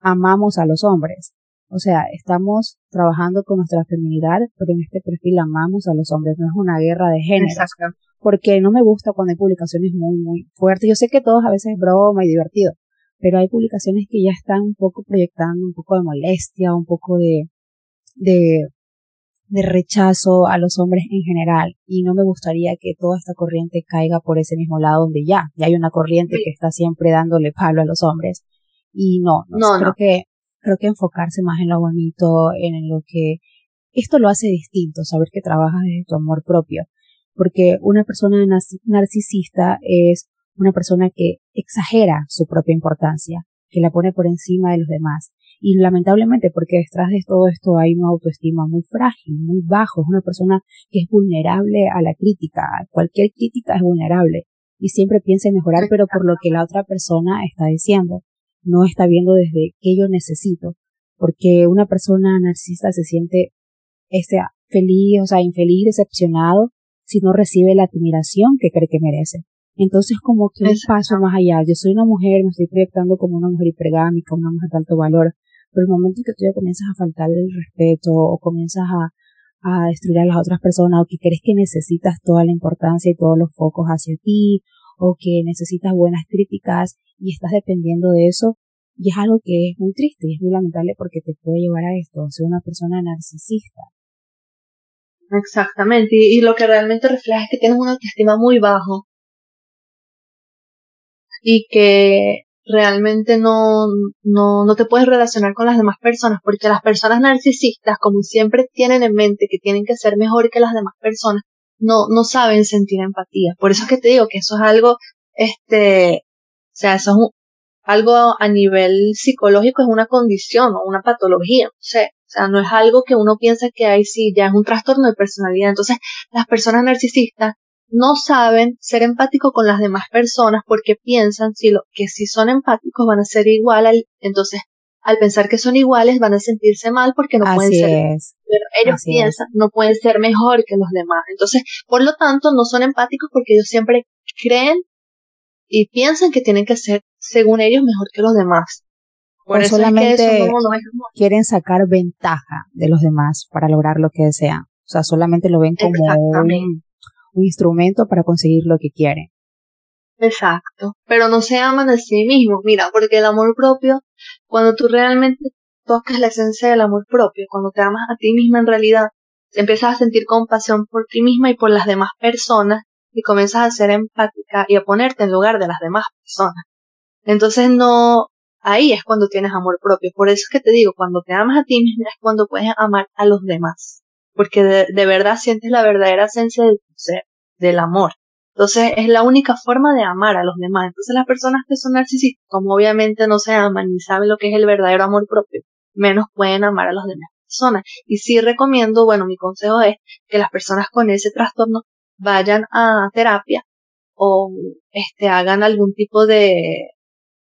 A: amamos a los hombres. O sea, estamos trabajando con nuestra feminidad, pero en este perfil amamos a los hombres, no es una guerra de género. Exacto porque no me gusta cuando hay publicaciones muy, muy fuertes. Yo sé que todos a veces es broma y divertido, pero hay publicaciones que ya están un poco proyectando un poco de molestia, un poco de, de, de rechazo a los hombres en general. Y no me gustaría que toda esta corriente caiga por ese mismo lado donde ya, ya hay una corriente que está siempre dándole palo a los hombres. Y no, no, creo que creo que enfocarse más en lo bonito, en lo que esto lo hace distinto, saber que trabajas desde tu amor propio porque una persona narcisista es una persona que exagera su propia importancia, que la pone por encima de los demás. Y lamentablemente, porque detrás de todo esto hay una autoestima muy frágil, muy bajo, es una persona que es vulnerable a la crítica, cualquier crítica es vulnerable y siempre piensa en mejorar, pero por lo que la otra persona está diciendo, no está viendo desde qué yo necesito, porque una persona narcisista se siente este, feliz, o sea, infeliz, decepcionado si no recibe la admiración que cree que merece. Entonces, como que un paso más allá. Yo soy una mujer, me estoy proyectando como una mujer hipergámica, una mujer de alto valor, pero el momento en que tú ya comienzas a faltarle el respeto o comienzas a, a destruir a las otras personas o que crees que necesitas toda la importancia y todos los focos hacia ti o que necesitas buenas críticas y estás dependiendo de eso, y es algo que es muy triste y es muy lamentable porque te puede llevar a esto, ser una persona narcisista.
B: Exactamente, y, lo que realmente refleja es que tienes una autoestima muy bajo y que realmente no, no, no te puedes relacionar con las demás personas, porque las personas narcisistas, como siempre tienen en mente que tienen que ser mejor que las demás personas, no, no saben sentir empatía. Por eso es que te digo que eso es algo, este, o sea, eso es algo a nivel psicológico, es una condición o una patología, no sé. O sea, no es algo que uno piensa que hay sí, ya es un trastorno de personalidad. Entonces, las personas narcisistas no saben ser empáticos con las demás personas porque piensan si lo, que si son empáticos van a ser igual al, entonces al pensar que son iguales van a sentirse mal porque no pueden ser pero ellos piensan no pueden ser mejor que los demás entonces por lo tanto no son empáticos porque ellos siempre creen y piensan que tienen que ser, según ellos, mejor que los demás.
A: Por eso solamente quieren sacar ventaja de los demás para lograr lo que desean. O sea, solamente lo ven como un, un instrumento para conseguir lo que quieren.
B: Exacto. Pero no se aman a sí mismos. Mira, porque el amor propio, cuando tú realmente tocas la esencia del amor propio, cuando te amas a ti misma en realidad, empiezas a sentir compasión por ti misma y por las demás personas y comienzas a ser empática y a ponerte en lugar de las demás personas. Entonces no, ahí es cuando tienes amor propio. Por eso es que te digo, cuando te amas a ti misma es cuando puedes amar a los demás. Porque de, de verdad sientes la verdadera esencia de tu ser, del amor. Entonces es la única forma de amar a los demás. Entonces las personas que son narcisistas, como obviamente no se aman ni saben lo que es el verdadero amor propio, menos pueden amar a las demás personas. Y sí recomiendo, bueno, mi consejo es que las personas con ese trastorno vayan a terapia o este hagan algún tipo de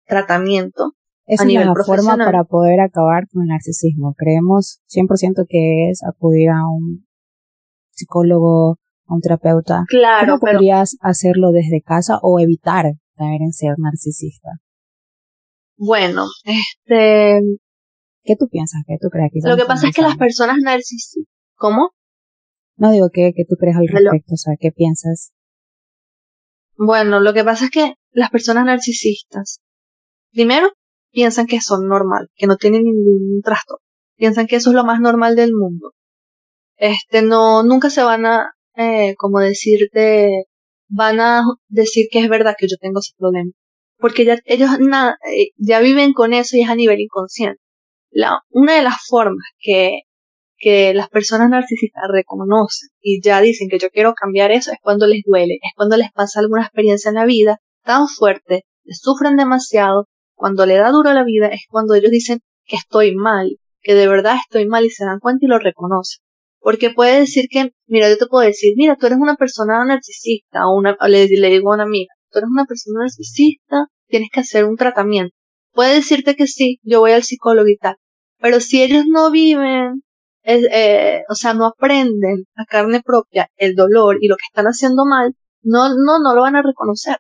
B: tratamiento
A: esa es la forma para poder acabar con el narcisismo. Creemos 100% que es acudir a un psicólogo, a un terapeuta.
B: Claro.
A: ¿Cómo podrías hacerlo desde casa o evitar caer en ser narcisista?
B: Bueno, este,
A: ¿Qué tú piensas? ¿Qué tú crees?
B: Lo que pasa es que las personas narcisistas... ¿Cómo?
A: No digo que, que tú crees al respecto, o sea, ¿qué piensas?
B: Bueno, lo que pasa es que las personas narcisistas, primero, piensan que son normal, que no tienen ningún trastorno. Piensan que eso es lo más normal del mundo. Este, no, nunca se van a, eh, como decirte, van a decir que es verdad que yo tengo ese problema. Porque ya, ellos eh, ya viven con eso y es a nivel inconsciente la, una de las formas que, que las personas narcisistas reconocen y ya dicen que yo quiero cambiar eso es cuando les duele, es cuando les pasa alguna experiencia en la vida tan fuerte, les sufren demasiado, cuando le da duro a la vida es cuando ellos dicen que estoy mal, que de verdad estoy mal y se dan cuenta y lo reconocen. Porque puede decir que, mira, yo te puedo decir, mira, tú eres una persona narcisista, o, una, le, digo a una amiga, tú eres una persona narcisista, tienes que hacer un tratamiento. Puede decirte que sí, yo voy al psicólogo y tal, pero si ellos no viven, eh, o sea, no aprenden a carne propia el dolor y lo que están haciendo mal, no, no, no lo van a reconocer.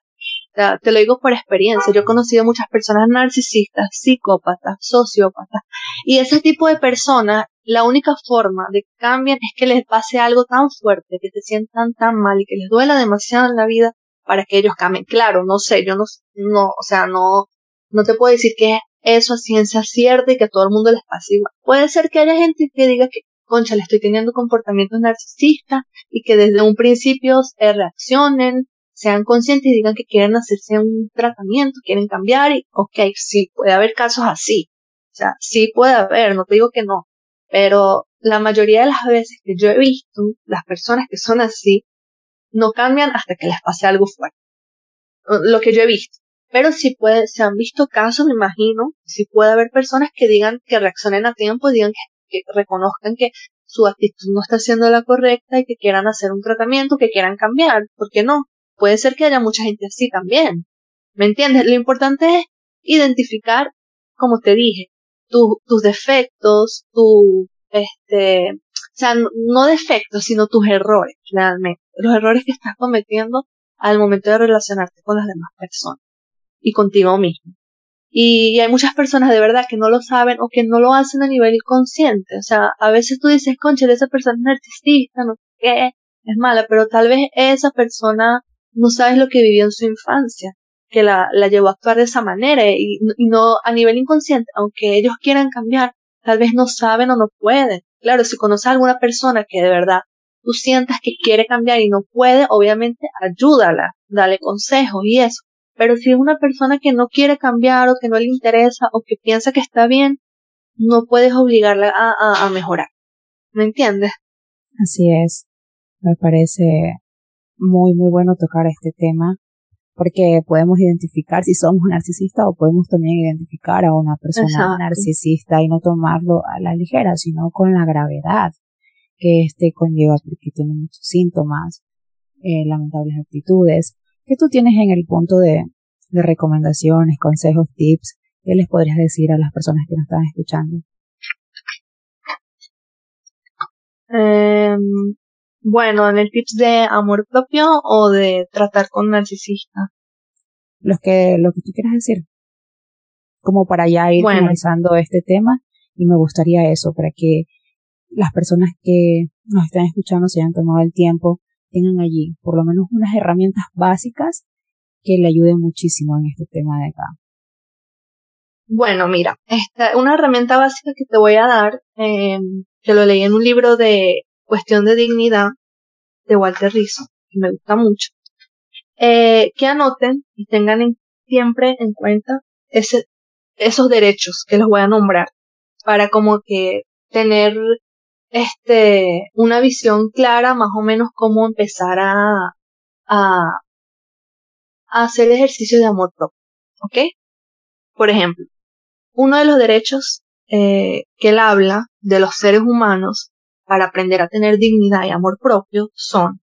B: Te lo digo por experiencia. Yo he conocido muchas personas narcisistas, psicópatas, sociópatas. Y ese tipo de personas, la única forma de que cambien es que les pase algo tan fuerte, que se sientan tan mal y que les duela demasiado en la vida para que ellos cambien. Claro, no sé, yo no, no, o sea, no, no te puedo decir que eso a ciencia cierta y que a todo el mundo les pase igual. Puede ser que haya gente que diga que, concha, le estoy teniendo comportamientos narcisistas y que desde un principio reaccionen, sean conscientes y digan que quieren hacerse un tratamiento, quieren cambiar y, ok, sí, puede haber casos así. O sea, sí puede haber, no te digo que no. Pero la mayoría de las veces que yo he visto, las personas que son así, no cambian hasta que les pase algo fuerte. Lo que yo he visto. Pero si puede, se han visto casos, me imagino, si puede haber personas que digan, que reaccionen a tiempo, digan que, reconozcan que su actitud no está siendo la correcta y que quieran hacer un tratamiento, que quieran cambiar, ¿por qué no? Puede ser que haya mucha gente así también. ¿Me entiendes? Lo importante es identificar, como te dije, tus defectos, tu, este, o sea, no defectos, sino tus errores, realmente. Los errores que estás cometiendo al momento de relacionarte con las demás personas y contigo mismo. Y hay muchas personas de verdad que no lo saben o que no lo hacen a nivel inconsciente. O sea, a veces tú dices, concha, esa persona es narcisista, no sé qué, es mala, pero tal vez esa persona no sabes lo que vivió en su infancia, que la, la llevó a actuar de esa manera y, no a nivel inconsciente, aunque ellos quieran cambiar, tal vez no saben o no pueden. Claro, si conoces a alguna persona que de verdad tú sientas que quiere cambiar y no puede, obviamente ayúdala, dale consejos y eso. Pero si es una persona que no quiere cambiar o que no le interesa o que piensa que está bien, no puedes obligarla a, a, mejorar. ¿Me entiendes?
A: Así es. Me parece muy, muy bueno tocar este tema porque podemos identificar si somos narcisistas o podemos también identificar a una persona narcisista y no tomarlo a la ligera, sino con la gravedad que este conlleva porque tiene muchos síntomas, eh, lamentables actitudes ¿Qué tú tienes en el punto de, de recomendaciones, consejos, tips? ¿Qué les podrías decir a las personas que nos están escuchando?
B: Eh, bueno, en el tips de amor propio o de tratar con narcisista.
A: los que, lo que tú quieras decir. Como para ya ir finalizando este tema y me gustaría eso, para que las personas que nos están escuchando se hayan tomado el tiempo, tengan allí por lo menos unas herramientas básicas que le ayuden muchísimo en este tema de acá.
B: Bueno, mira, esta, una herramienta básica que te voy a dar, eh, que lo leí en un libro de Cuestión de Dignidad de Walter Rizzo, que me gusta mucho, eh, que anoten y tengan siempre en cuenta esos derechos que los voy a nombrar para como que tener este una visión clara más o menos cómo empezar a, a, a hacer ejercicio de amor propio, ¿ok? Por ejemplo, uno de los derechos eh, que él habla de los seres humanos para aprender a tener dignidad y amor propio son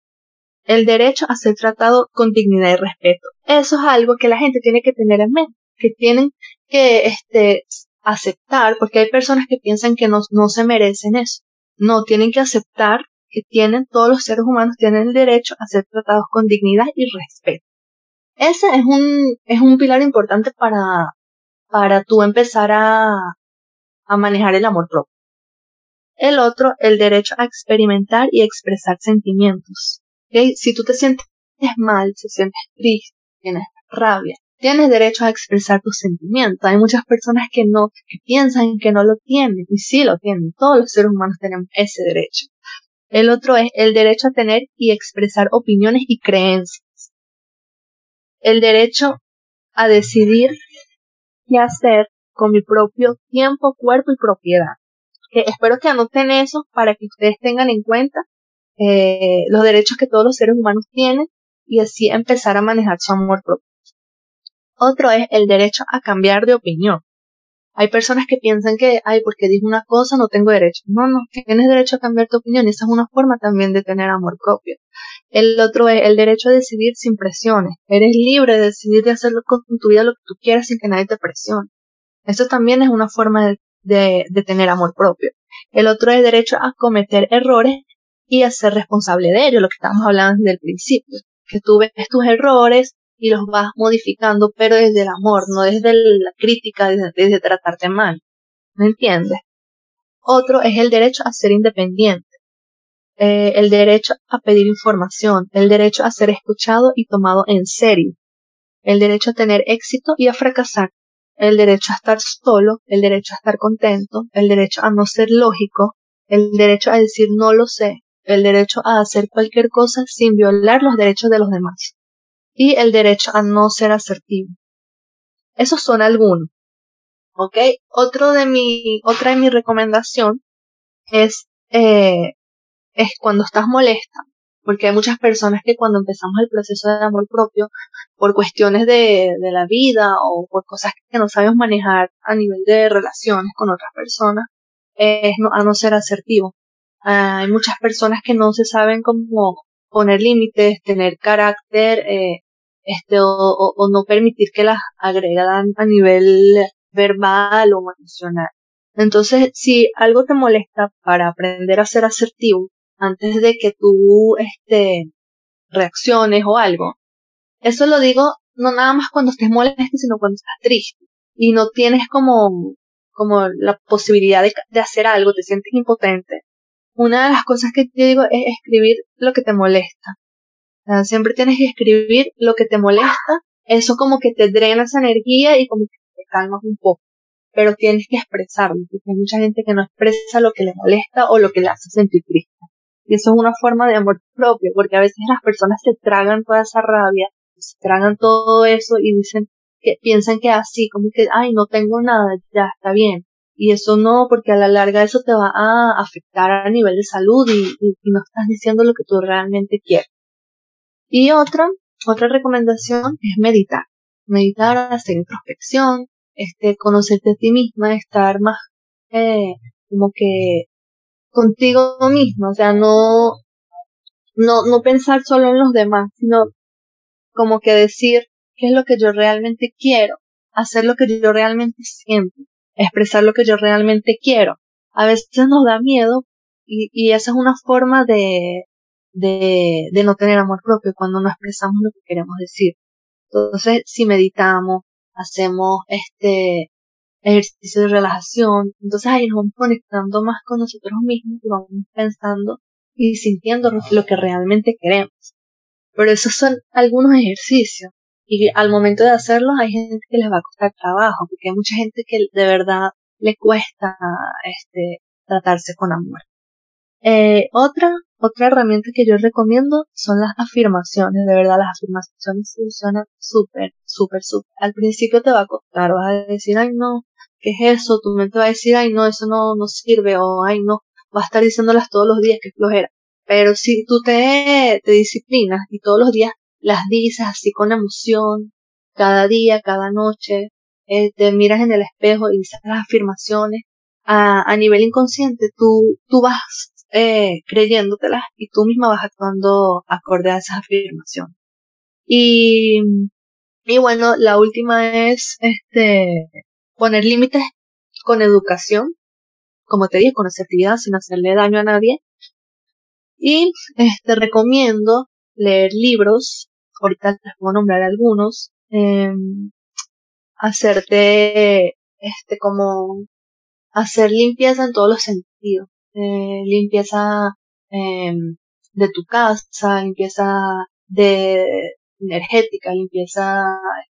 B: el derecho a ser tratado con dignidad y respeto. Eso es algo que la gente tiene que tener en mente, que tienen que este, aceptar, porque hay personas que piensan que no, no se merecen eso. No, tienen que aceptar que tienen, todos los seres humanos tienen el derecho a ser tratados con dignidad y respeto. Ese es un, es un pilar importante para, para tú empezar a, a manejar el amor propio. El otro, el derecho a experimentar y expresar sentimientos. Si tú te sientes mal, si te sientes triste, tienes rabia, tienes derecho a expresar tus sentimientos. Hay muchas personas que no, que piensan que no lo tienen, y sí lo tienen. Todos los seres humanos tenemos ese derecho. El otro es el derecho a tener y expresar opiniones y creencias. El derecho a decidir qué hacer con mi propio tiempo, cuerpo y propiedad. Espero que anoten eso para que ustedes tengan en cuenta eh, los derechos que todos los seres humanos tienen y así empezar a manejar su amor propio. Otro es el derecho a cambiar de opinión. Hay personas que piensan que, ay, porque dijo una cosa no tengo derecho. No, no, tienes derecho a cambiar tu opinión esa es una forma también de tener amor propio. El otro es el derecho a decidir sin presiones. Eres libre de decidir de hacer con tu vida lo que tú quieras sin que nadie te presione. Eso también es una forma de, de, de tener amor propio. El otro es derecho a cometer errores y a ser responsable de ello, lo que estábamos hablando desde el principio, que tú ves tus errores y los vas modificando, pero desde el amor, no desde la crítica, desde, tratarte mal. ¿Me entiendes? Otro es el derecho a ser independiente, eh, el derecho a pedir información, el derecho a ser escuchado y tomado en serio, el derecho a tener éxito y a fracasar, el derecho a estar solo, el derecho a estar contento, el derecho a no ser lógico, el derecho a decir no lo sé, el derecho a hacer cualquier cosa sin violar los derechos de los demás y el derecho a no ser asertivo. Esos son algunos. ¿Ok? Otro de mi, otra de mi recomendación es, eh, es cuando estás molesta, porque hay muchas personas que cuando empezamos el proceso de amor propio, por cuestiones de, la vida o por cosas que no sabemos manejar a nivel de relaciones con otras personas, es a no ser asertivo. Ah, hay muchas personas que no se saben cómo poner límites, tener carácter, eh, este, o, o, no permitir que las agregan a nivel verbal o emocional. Entonces, si algo te molesta para aprender a ser asertivo, antes de que tú, este, reacciones o algo, eso lo digo no nada más cuando estés molesta, sino cuando estás triste y no tienes como, como la posibilidad de, hacer algo, te sientes impotente una de las cosas que te digo es escribir lo que te molesta. siempre tienes que escribir lo que te molesta. Eso como que te drena esa energía y como que te calmas un poco. Pero tienes que expresarlo, porque hay mucha gente que no expresa lo que le molesta o lo que le hace sentir triste. Eso es una forma de amor propio, porque a veces las personas se tragan toda esa rabia, se tragan todo eso y dicen que piensan que así, como que, ay, no tengo nada, ya está bien. Y eso no, porque a la larga eso te va a afectar a nivel de salud y, no estás diciendo lo que tú realmente quieres. Y otra, otra recomendación es meditar. Meditar, hacer introspección, este, conocerte a ti misma, estar más, eh, como que contigo mismo, o sea, no, no, no pensar solo en los demás, sino como que decir qué es lo que yo realmente quiero, hacer lo que yo realmente siento expresar lo que yo realmente quiero. A veces nos da miedo y, y esa es una forma de, de, de no tener amor propio cuando no expresamos lo que queremos decir. Entonces, si meditamos, hacemos este ejercicio de relajación, entonces ahí nos vamos conectando más con nosotros mismos y vamos pensando y sintiendo lo que realmente queremos. Pero esos son algunos ejercicios. Y al momento de hacerlos hay gente que les va a costar trabajo, porque hay mucha gente que de verdad le cuesta este tratarse con amor. Eh, otra, otra herramienta que yo recomiendo son las afirmaciones. De verdad, las afirmaciones funcionan súper, súper, súper. Al principio te va a costar, vas a decir, ay no, ¿qué es eso? Tu mente va a decir, ay no, eso no, no sirve, o ay no, va a estar diciéndolas todos los días, que flojera. Pero si tú te, te disciplinas y todos los días las dices así con emoción, cada día, cada noche, eh, te miras en el espejo y dices las afirmaciones, a, a nivel inconsciente tú, tú vas eh, creyéndotelas y tú misma vas actuando acorde a esas afirmaciones. Y, y bueno, la última es este poner límites con educación, como te dije, con asertividad, sin hacerle daño a nadie. Y este recomiendo leer libros, ahorita les puedo nombrar algunos, eh, hacerte este como hacer limpieza en todos los sentidos, eh, limpieza eh, de tu casa, limpieza de energética, limpieza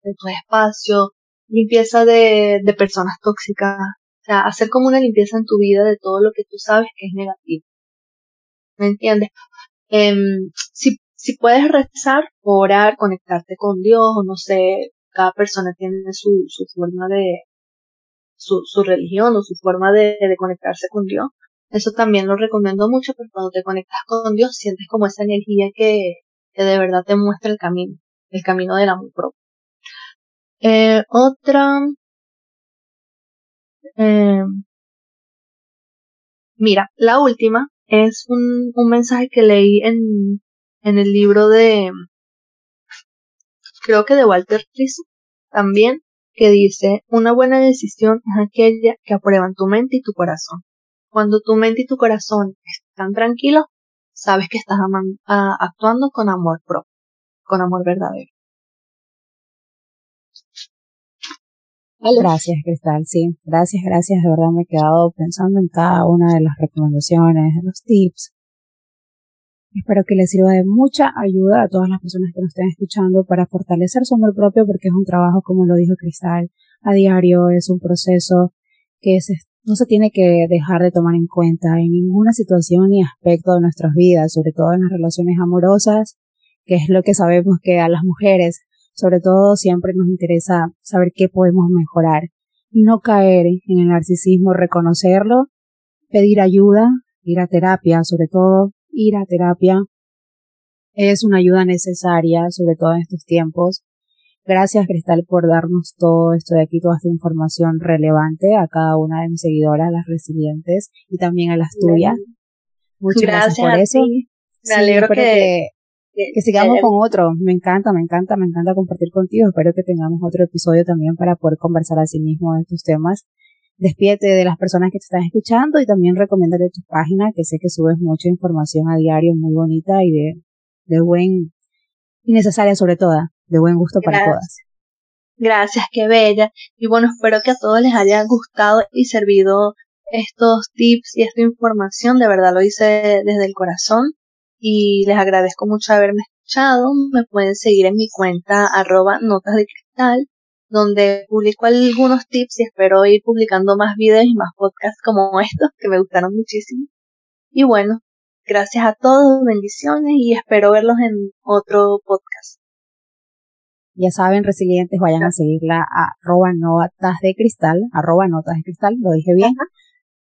B: de tu espacio, limpieza de, de personas tóxicas, o sea, hacer como una limpieza en tu vida de todo lo que tú sabes que es negativo. ¿Me entiendes? Eh, si, si puedes rezar, orar, conectarte con Dios, o no sé, cada persona tiene su, su forma de, su, su religión o su forma de, de conectarse con Dios. Eso también lo recomiendo mucho, porque cuando te conectas con Dios sientes como esa energía que, que de verdad te muestra el camino, el camino del amor propio. Eh, otra, eh, mira, la última es un, un mensaje que leí en, en el libro de, creo que de Walter Rizzo, también, que dice, una buena decisión es aquella que aprueban tu mente y tu corazón. Cuando tu mente y tu corazón están tranquilos, sabes que estás actuando con amor propio, con amor verdadero.
A: Gracias, Cristal. Sí, gracias, gracias. De verdad me he quedado pensando en cada una de las recomendaciones, de los tips. Espero que les sirva de mucha ayuda a todas las personas que nos estén escuchando para fortalecer su amor propio porque es un trabajo, como lo dijo Cristal, a diario, es un proceso que se, no se tiene que dejar de tomar en cuenta en ninguna situación ni aspecto de nuestras vidas, sobre todo en las relaciones amorosas, que es lo que sabemos que a las mujeres, sobre todo, siempre nos interesa saber qué podemos mejorar y no caer en el narcisismo, reconocerlo, pedir ayuda, ir a terapia, sobre todo ir a terapia es una ayuda necesaria, sobre todo en estos tiempos. Gracias, Cristal, por darnos todo esto de aquí, toda esta información relevante a cada una de mis seguidoras, las resilientes, y también a las tuyas. Muchas gracias, por eso.
B: Me alegro que,
A: que, sigamos con otro. Me encanta, me encanta, me encanta compartir contigo. Espero que tengamos otro episodio también para poder conversar a sí mismo de estos temas despídete de las personas que te están escuchando y también recomiéndale tu página, que sé que subes mucha información a diario muy bonita y de, de buen, y necesaria sobre todo, de buen gusto para todas.
B: Gracias, qué bella. Y bueno, espero que a todos les haya gustado y servido estos tips y esta información. De verdad lo hice desde el corazón y les agradezco mucho haberme escuchado. Me pueden seguir en mi cuenta arroba notas de cristal donde publico algunos tips y espero ir publicando más videos y más podcasts como estos que me gustaron muchísimo. Y bueno, gracias a todos, bendiciones y espero verlos en otro podcast.
A: Ya saben, resilientes, vayan a seguirla a arroba notas de cristal, arroba notas de cristal, lo dije bien.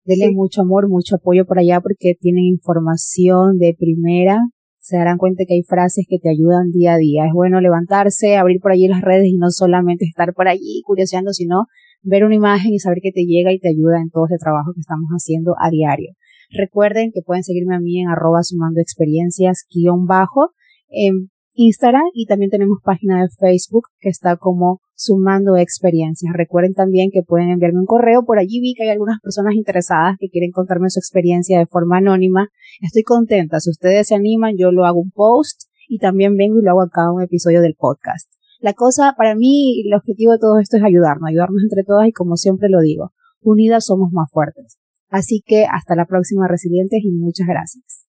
A: Denle mucho amor, mucho apoyo por allá porque tienen información de primera se darán cuenta que hay frases que te ayudan día a día. Es bueno levantarse, abrir por allí las redes y no solamente estar por allí curioseando, sino ver una imagen y saber que te llega y te ayuda en todo este trabajo que estamos haciendo a diario. Recuerden que pueden seguirme a mí en arroba sumando experiencias guion bajo. En Instagram y también tenemos página de Facebook que está como sumando experiencias. Recuerden también que pueden enviarme un correo. Por allí vi que hay algunas personas interesadas que quieren contarme su experiencia de forma anónima. Estoy contenta. Si ustedes se animan, yo lo hago un post y también vengo y lo hago a cada un episodio del podcast. La cosa, para mí, el objetivo de todo esto es ayudarnos, ayudarnos entre todas y como siempre lo digo, unidas somos más fuertes. Así que hasta la próxima, resilientes, y muchas gracias.